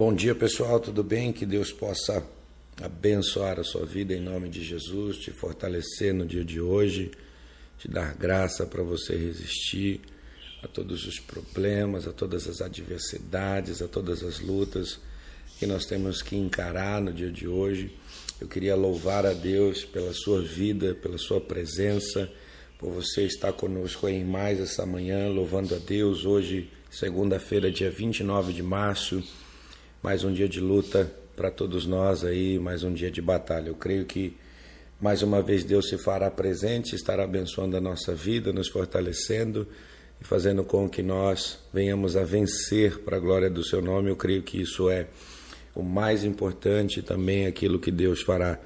Bom dia, pessoal, tudo bem? Que Deus possa abençoar a sua vida em nome de Jesus, te fortalecer no dia de hoje, te dar graça para você resistir a todos os problemas, a todas as adversidades, a todas as lutas que nós temos que encarar no dia de hoje. Eu queria louvar a Deus pela sua vida, pela sua presença, por você estar conosco em mais essa manhã, louvando a Deus hoje, segunda-feira, dia 29 de março mais um dia de luta para todos nós aí, mais um dia de batalha. Eu creio que mais uma vez Deus se fará presente, estará abençoando a nossa vida, nos fortalecendo e fazendo com que nós venhamos a vencer para a glória do seu nome. Eu creio que isso é o mais importante também aquilo que Deus fará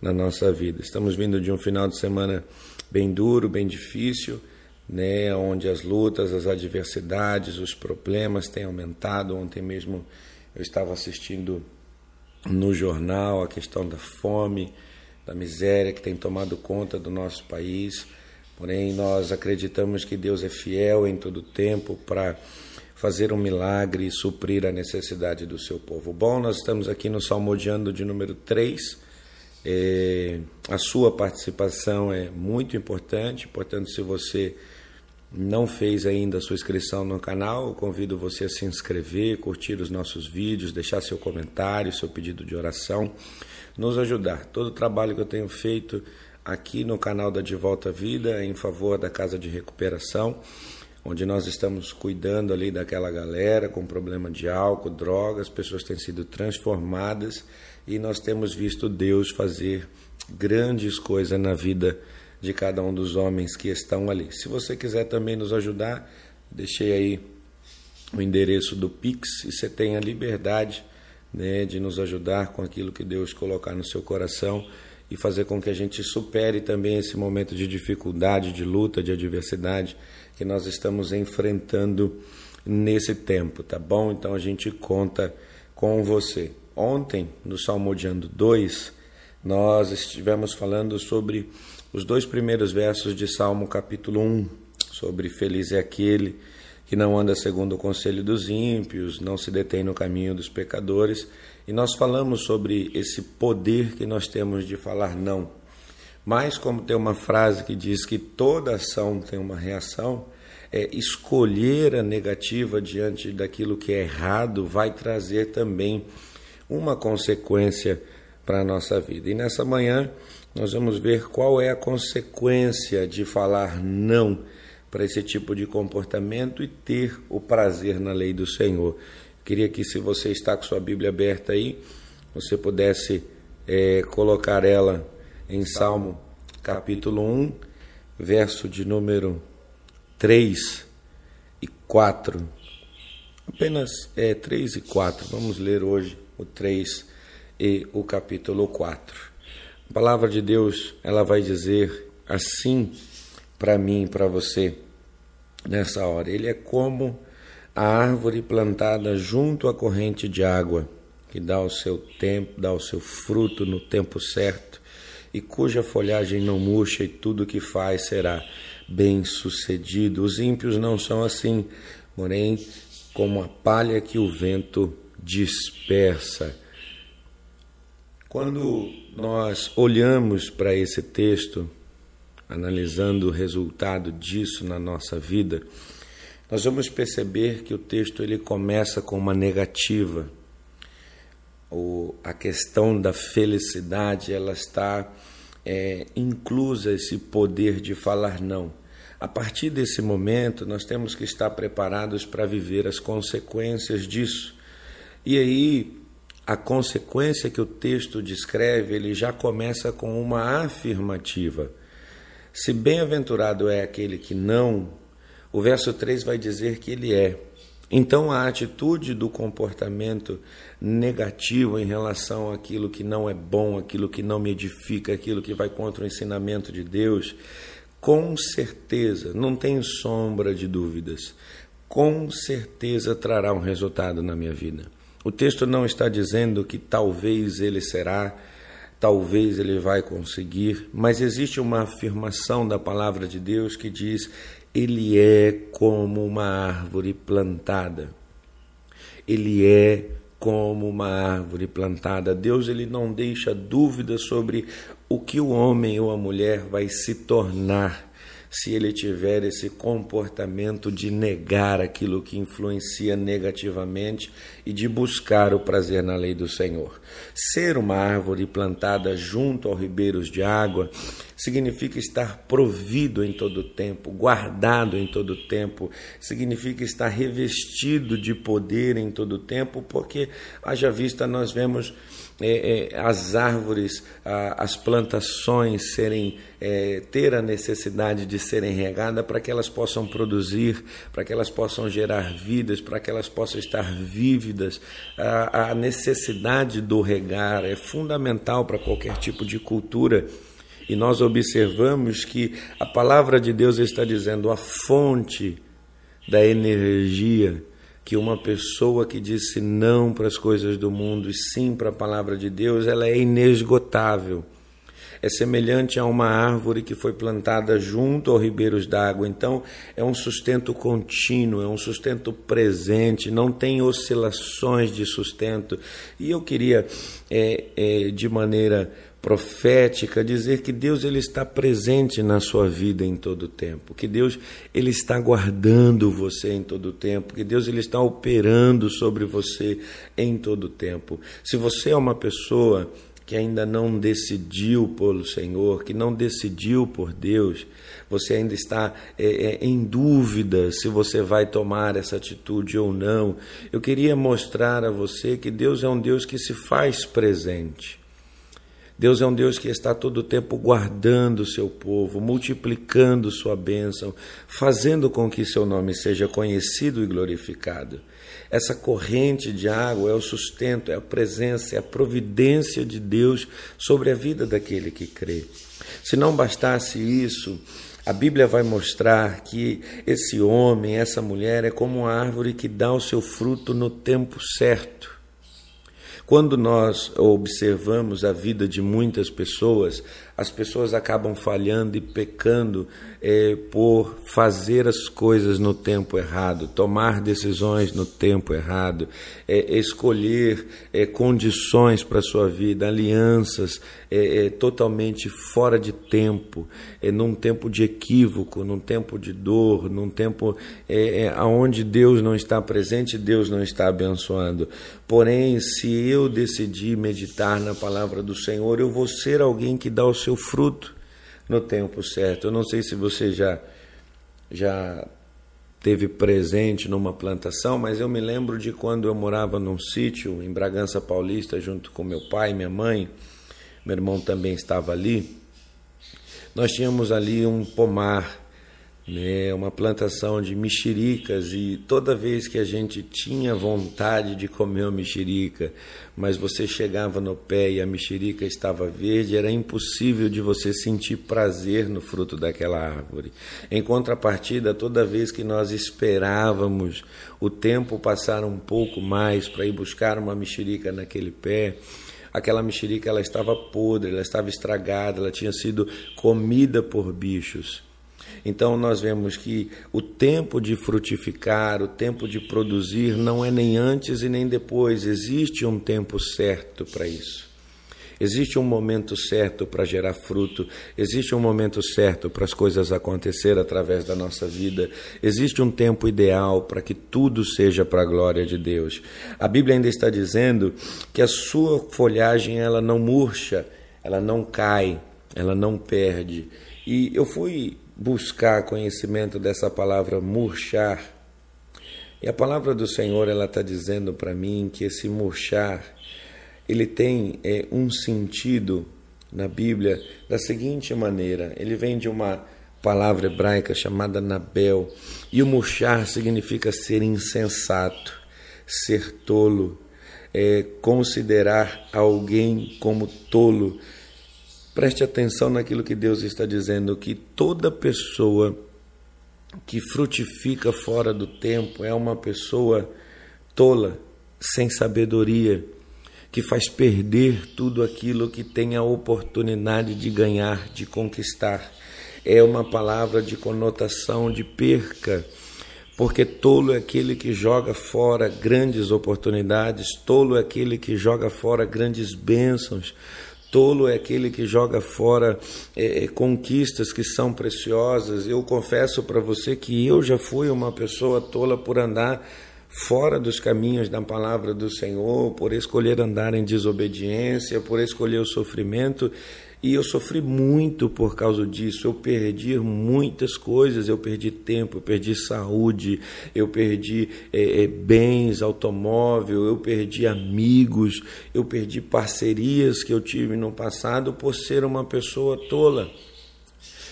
na nossa vida. Estamos vindo de um final de semana bem duro, bem difícil, né, onde as lutas, as adversidades, os problemas têm aumentado. Ontem mesmo eu estava assistindo no jornal a questão da fome, da miséria que tem tomado conta do nosso país. Porém, nós acreditamos que Deus é fiel em todo tempo para fazer um milagre e suprir a necessidade do seu povo. Bom, nós estamos aqui no Salmodiando de número 3. É, a sua participação é muito importante, portanto, se você não fez ainda a sua inscrição no canal, convido você a se inscrever, curtir os nossos vídeos, deixar seu comentário, seu pedido de oração, nos ajudar. Todo o trabalho que eu tenho feito aqui no canal da De Volta à Vida em favor da Casa de Recuperação, onde nós estamos cuidando ali daquela galera com problema de álcool, drogas, pessoas têm sido transformadas e nós temos visto Deus fazer grandes coisas na vida de cada um dos homens que estão ali. Se você quiser também nos ajudar, deixei aí o endereço do Pix e você tem a liberdade né, de nos ajudar com aquilo que Deus colocar no seu coração e fazer com que a gente supere também esse momento de dificuldade, de luta, de adversidade que nós estamos enfrentando nesse tempo, tá bom? Então a gente conta com você. Ontem, no Salmodiando 2, nós estivemos falando sobre os dois primeiros versos de Salmo capítulo 1, sobre feliz é aquele que não anda segundo o conselho dos ímpios, não se detém no caminho dos pecadores, e nós falamos sobre esse poder que nós temos de falar não. Mas como tem uma frase que diz que toda ação tem uma reação, é escolher a negativa diante daquilo que é errado vai trazer também uma consequência para a nossa vida. E nessa manhã nós vamos ver qual é a consequência de falar não para esse tipo de comportamento e ter o prazer na lei do Senhor. Queria que, se você está com sua Bíblia aberta aí, você pudesse é, colocar ela em Salmo capítulo 1, verso de número 3 e 4. Apenas é, 3 e 4. Vamos ler hoje o 3 e o capítulo 4. A palavra de Deus, ela vai dizer assim para mim para você nessa hora. Ele é como a árvore plantada junto à corrente de água, que dá o seu tempo, dá o seu fruto no tempo certo, e cuja folhagem não murcha e tudo que faz será bem sucedido. Os ímpios não são assim, porém, como a palha que o vento dispersa. Quando nós olhamos para esse texto, analisando o resultado disso na nossa vida, nós vamos perceber que o texto ele começa com uma negativa. O, a questão da felicidade ela está é, inclusa esse poder de falar não. A partir desse momento, nós temos que estar preparados para viver as consequências disso. E aí, a consequência que o texto descreve, ele já começa com uma afirmativa. Se bem-aventurado é aquele que não, o verso 3 vai dizer que ele é. Então, a atitude do comportamento negativo em relação àquilo que não é bom, aquilo que não me edifica, aquilo que vai contra o ensinamento de Deus, com certeza, não tem sombra de dúvidas, com certeza trará um resultado na minha vida. O texto não está dizendo que talvez ele será, talvez ele vai conseguir, mas existe uma afirmação da palavra de Deus que diz: ele é como uma árvore plantada. Ele é como uma árvore plantada. Deus ele não deixa dúvida sobre o que o homem ou a mulher vai se tornar se ele tiver esse comportamento de negar aquilo que influencia negativamente e de buscar o prazer na lei do Senhor. Ser uma árvore plantada junto aos ribeiros de água significa estar provido em todo tempo, guardado em todo tempo, significa estar revestido de poder em todo tempo, porque, haja vista, nós vemos é, é, as árvores, a, as plantações serem é, ter a necessidade de serem regadas para que elas possam produzir, para que elas possam gerar vidas, para que elas possam estar vívidas. A, a necessidade do regar é fundamental para qualquer tipo de cultura. E nós observamos que a palavra de Deus está dizendo a fonte da energia que uma pessoa que disse não para as coisas do mundo e sim para a palavra de Deus, ela é inesgotável. É semelhante a uma árvore que foi plantada junto aos ribeiros d'água. Então, é um sustento contínuo, é um sustento presente, não tem oscilações de sustento. E eu queria, é, é, de maneira profética, dizer que Deus ele está presente na sua vida em todo o tempo, que Deus ele está guardando você em todo o tempo, que Deus ele está operando sobre você em todo o tempo. Se você é uma pessoa que ainda não decidiu pelo Senhor, que não decidiu por Deus, você ainda está é, é, em dúvida se você vai tomar essa atitude ou não. Eu queria mostrar a você que Deus é um Deus que se faz presente. Deus é um Deus que está todo o tempo guardando o seu povo, multiplicando sua bênção, fazendo com que seu nome seja conhecido e glorificado. Essa corrente de água é o sustento, é a presença, é a providência de Deus sobre a vida daquele que crê. Se não bastasse isso, a Bíblia vai mostrar que esse homem, essa mulher, é como uma árvore que dá o seu fruto no tempo certo. Quando nós observamos a vida de muitas pessoas, as pessoas acabam falhando e pecando é, por fazer as coisas no tempo errado, tomar decisões no tempo errado, é, escolher é, condições para a sua vida, alianças é, é, totalmente fora de tempo, é, num tempo de equívoco, num tempo de dor, num tempo é, onde Deus não está presente, Deus não está abençoando. Porém, se eu decidir meditar na palavra do Senhor, eu vou ser alguém que dá o seu fruto no tempo certo. Eu não sei se você já já teve presente numa plantação, mas eu me lembro de quando eu morava num sítio em Bragança Paulista junto com meu pai minha mãe. Meu irmão também estava ali. Nós tínhamos ali um pomar né, uma plantação de mexericas e toda vez que a gente tinha vontade de comer uma mexerica, mas você chegava no pé e a mexerica estava verde, era impossível de você sentir prazer no fruto daquela árvore. Em contrapartida, toda vez que nós esperávamos o tempo passar um pouco mais para ir buscar uma mexerica naquele pé, aquela mexerica ela estava podre, ela estava estragada, ela tinha sido comida por bichos. Então nós vemos que o tempo de frutificar, o tempo de produzir não é nem antes e nem depois, existe um tempo certo para isso. Existe um momento certo para gerar fruto, existe um momento certo para as coisas acontecer através da nossa vida, existe um tempo ideal para que tudo seja para a glória de Deus. A Bíblia ainda está dizendo que a sua folhagem ela não murcha, ela não cai, ela não perde. E eu fui buscar conhecimento dessa palavra murchar. E a palavra do Senhor ela está dizendo para mim que esse murchar ele tem é, um sentido na Bíblia da seguinte maneira: ele vem de uma palavra hebraica chamada Nabel, e o murchar significa ser insensato, ser tolo, é, considerar alguém como tolo, Preste atenção naquilo que Deus está dizendo: que toda pessoa que frutifica fora do tempo é uma pessoa tola, sem sabedoria, que faz perder tudo aquilo que tem a oportunidade de ganhar, de conquistar. É uma palavra de conotação de perca porque tolo é aquele que joga fora grandes oportunidades, tolo é aquele que joga fora grandes bênçãos, tolo é aquele que joga fora é, é conquistas que são preciosas. Eu confesso para você que eu já fui uma pessoa tola por andar fora dos caminhos da palavra do Senhor, por escolher andar em desobediência, por escolher o sofrimento e eu sofri muito por causa disso. Eu perdi muitas coisas. Eu perdi tempo, eu perdi saúde, eu perdi é, é, bens, automóvel, eu perdi amigos, eu perdi parcerias que eu tive no passado por ser uma pessoa tola.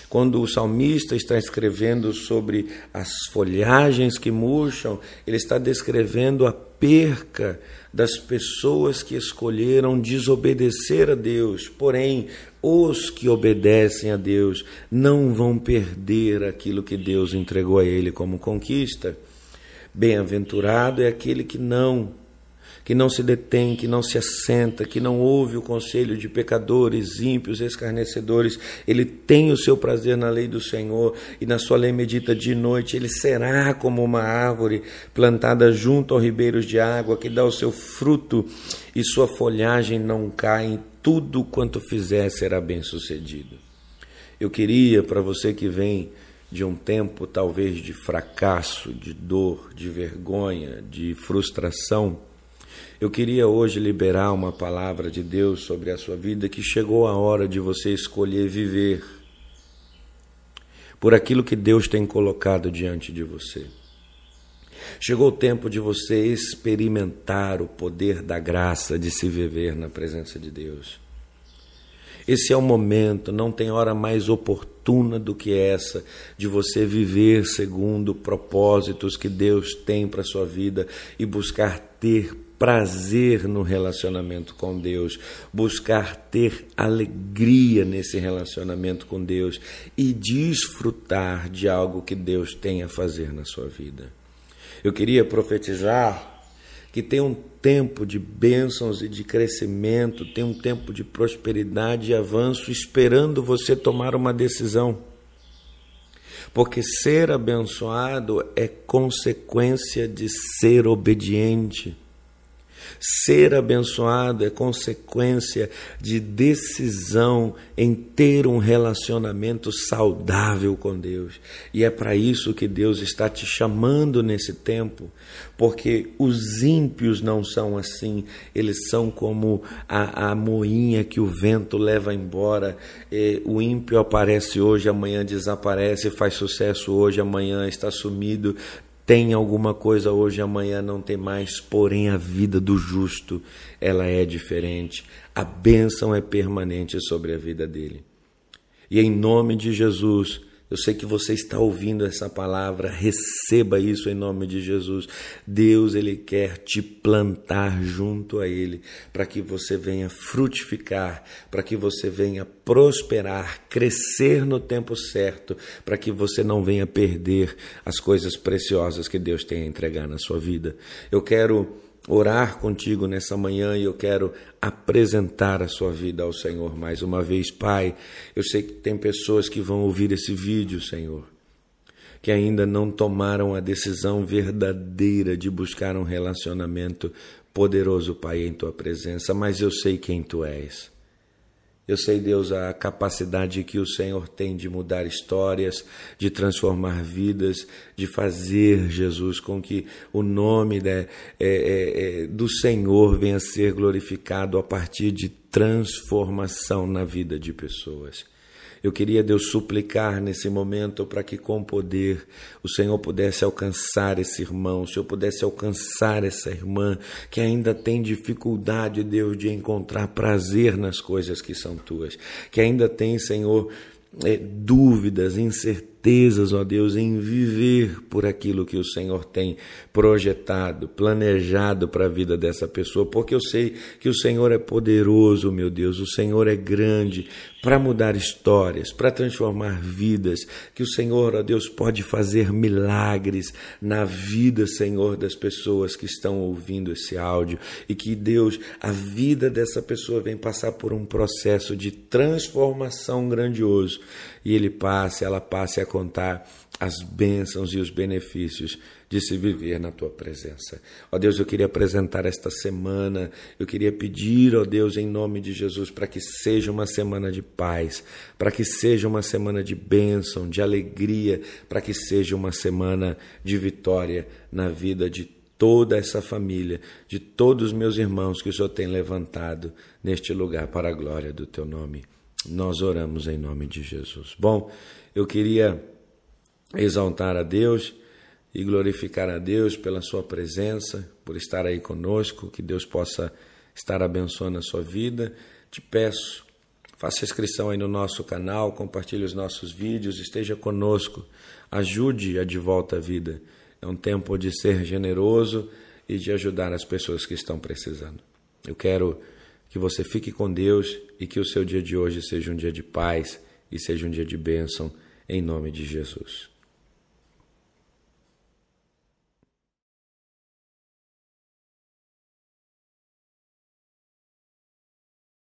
Quando o salmista está escrevendo sobre as folhagens que murcham, ele está descrevendo a perca das pessoas que escolheram desobedecer a Deus. Porém, os que obedecem a Deus não vão perder aquilo que Deus entregou a ele como conquista. Bem-aventurado é aquele que não que não se detém, que não se assenta, que não ouve o conselho de pecadores, ímpios, escarnecedores. Ele tem o seu prazer na lei do Senhor e na sua lei medita de noite. Ele será como uma árvore plantada junto aos ribeiros de água, que dá o seu fruto e sua folhagem não cai. Em tudo quanto fizer será bem sucedido. Eu queria para você que vem de um tempo talvez de fracasso, de dor, de vergonha, de frustração, eu queria hoje liberar uma palavra de Deus sobre a sua vida que chegou a hora de você escolher viver por aquilo que Deus tem colocado diante de você. Chegou o tempo de você experimentar o poder da graça de se viver na presença de Deus. Esse é o momento, não tem hora mais oportuna do que essa de você viver segundo propósitos que Deus tem para sua vida e buscar ter prazer no relacionamento com Deus, buscar ter alegria nesse relacionamento com Deus e desfrutar de algo que Deus tem a fazer na sua vida. Eu queria profetizar que tem um tempo de bênçãos e de crescimento, tem um tempo de prosperidade e avanço esperando você tomar uma decisão. Porque ser abençoado é consequência de ser obediente. Ser abençoado é consequência de decisão em ter um relacionamento saudável com Deus. E é para isso que Deus está te chamando nesse tempo, porque os ímpios não são assim, eles são como a, a moinha que o vento leva embora. E o ímpio aparece hoje, amanhã desaparece, faz sucesso hoje, amanhã está sumido tem alguma coisa hoje, amanhã não tem mais, porém a vida do justo, ela é diferente. A bênção é permanente sobre a vida dele. E em nome de Jesus, eu sei que você está ouvindo essa palavra, receba isso em nome de Jesus. Deus, Ele quer te plantar junto a Ele, para que você venha frutificar, para que você venha prosperar, crescer no tempo certo, para que você não venha perder as coisas preciosas que Deus tem a entregar na sua vida. Eu quero orar contigo nessa manhã e eu quero apresentar a sua vida ao Senhor mais uma vez. Pai, eu sei que tem pessoas que vão ouvir esse vídeo, Senhor, que ainda não tomaram a decisão verdadeira de buscar um relacionamento poderoso, Pai, em tua presença, mas eu sei quem tu és. Eu sei, Deus, a capacidade que o Senhor tem de mudar histórias, de transformar vidas, de fazer, Jesus, com que o nome né, é, é, é, do Senhor venha a ser glorificado a partir de transformação na vida de pessoas. Eu queria, Deus, suplicar nesse momento para que, com poder, o Senhor pudesse alcançar esse irmão, o Senhor pudesse alcançar essa irmã que ainda tem dificuldade, Deus, de encontrar prazer nas coisas que são tuas, que ainda tem, Senhor, é, dúvidas, incertezas, ó Deus, em viver por aquilo que o Senhor tem projetado, planejado para a vida dessa pessoa, porque eu sei que o Senhor é poderoso, meu Deus, o Senhor é grande para mudar histórias, para transformar vidas, que o Senhor, ó Deus, pode fazer milagres na vida, Senhor, das pessoas que estão ouvindo esse áudio e que Deus, a vida dessa pessoa vem passar por um processo de transformação grandioso e ele passe, ela passe a contar as bênçãos e os benefícios de se viver na tua presença. Ó Deus, eu queria apresentar esta semana, eu queria pedir, ó Deus, em nome de Jesus, para que seja uma semana de paz, para que seja uma semana de bênção, de alegria, para que seja uma semana de vitória na vida de toda essa família, de todos os meus irmãos que o Senhor tem levantado neste lugar para a glória do teu nome. Nós oramos em nome de Jesus. Bom, eu queria exaltar a Deus e glorificar a Deus pela sua presença, por estar aí conosco, que Deus possa estar abençoando a sua vida. Te peço, faça inscrição aí no nosso canal, compartilhe os nossos vídeos, esteja conosco, ajude a De Volta à Vida. É um tempo de ser generoso e de ajudar as pessoas que estão precisando. Eu quero que você fique com Deus e que o seu dia de hoje seja um dia de paz e seja um dia de bênção, em nome de Jesus.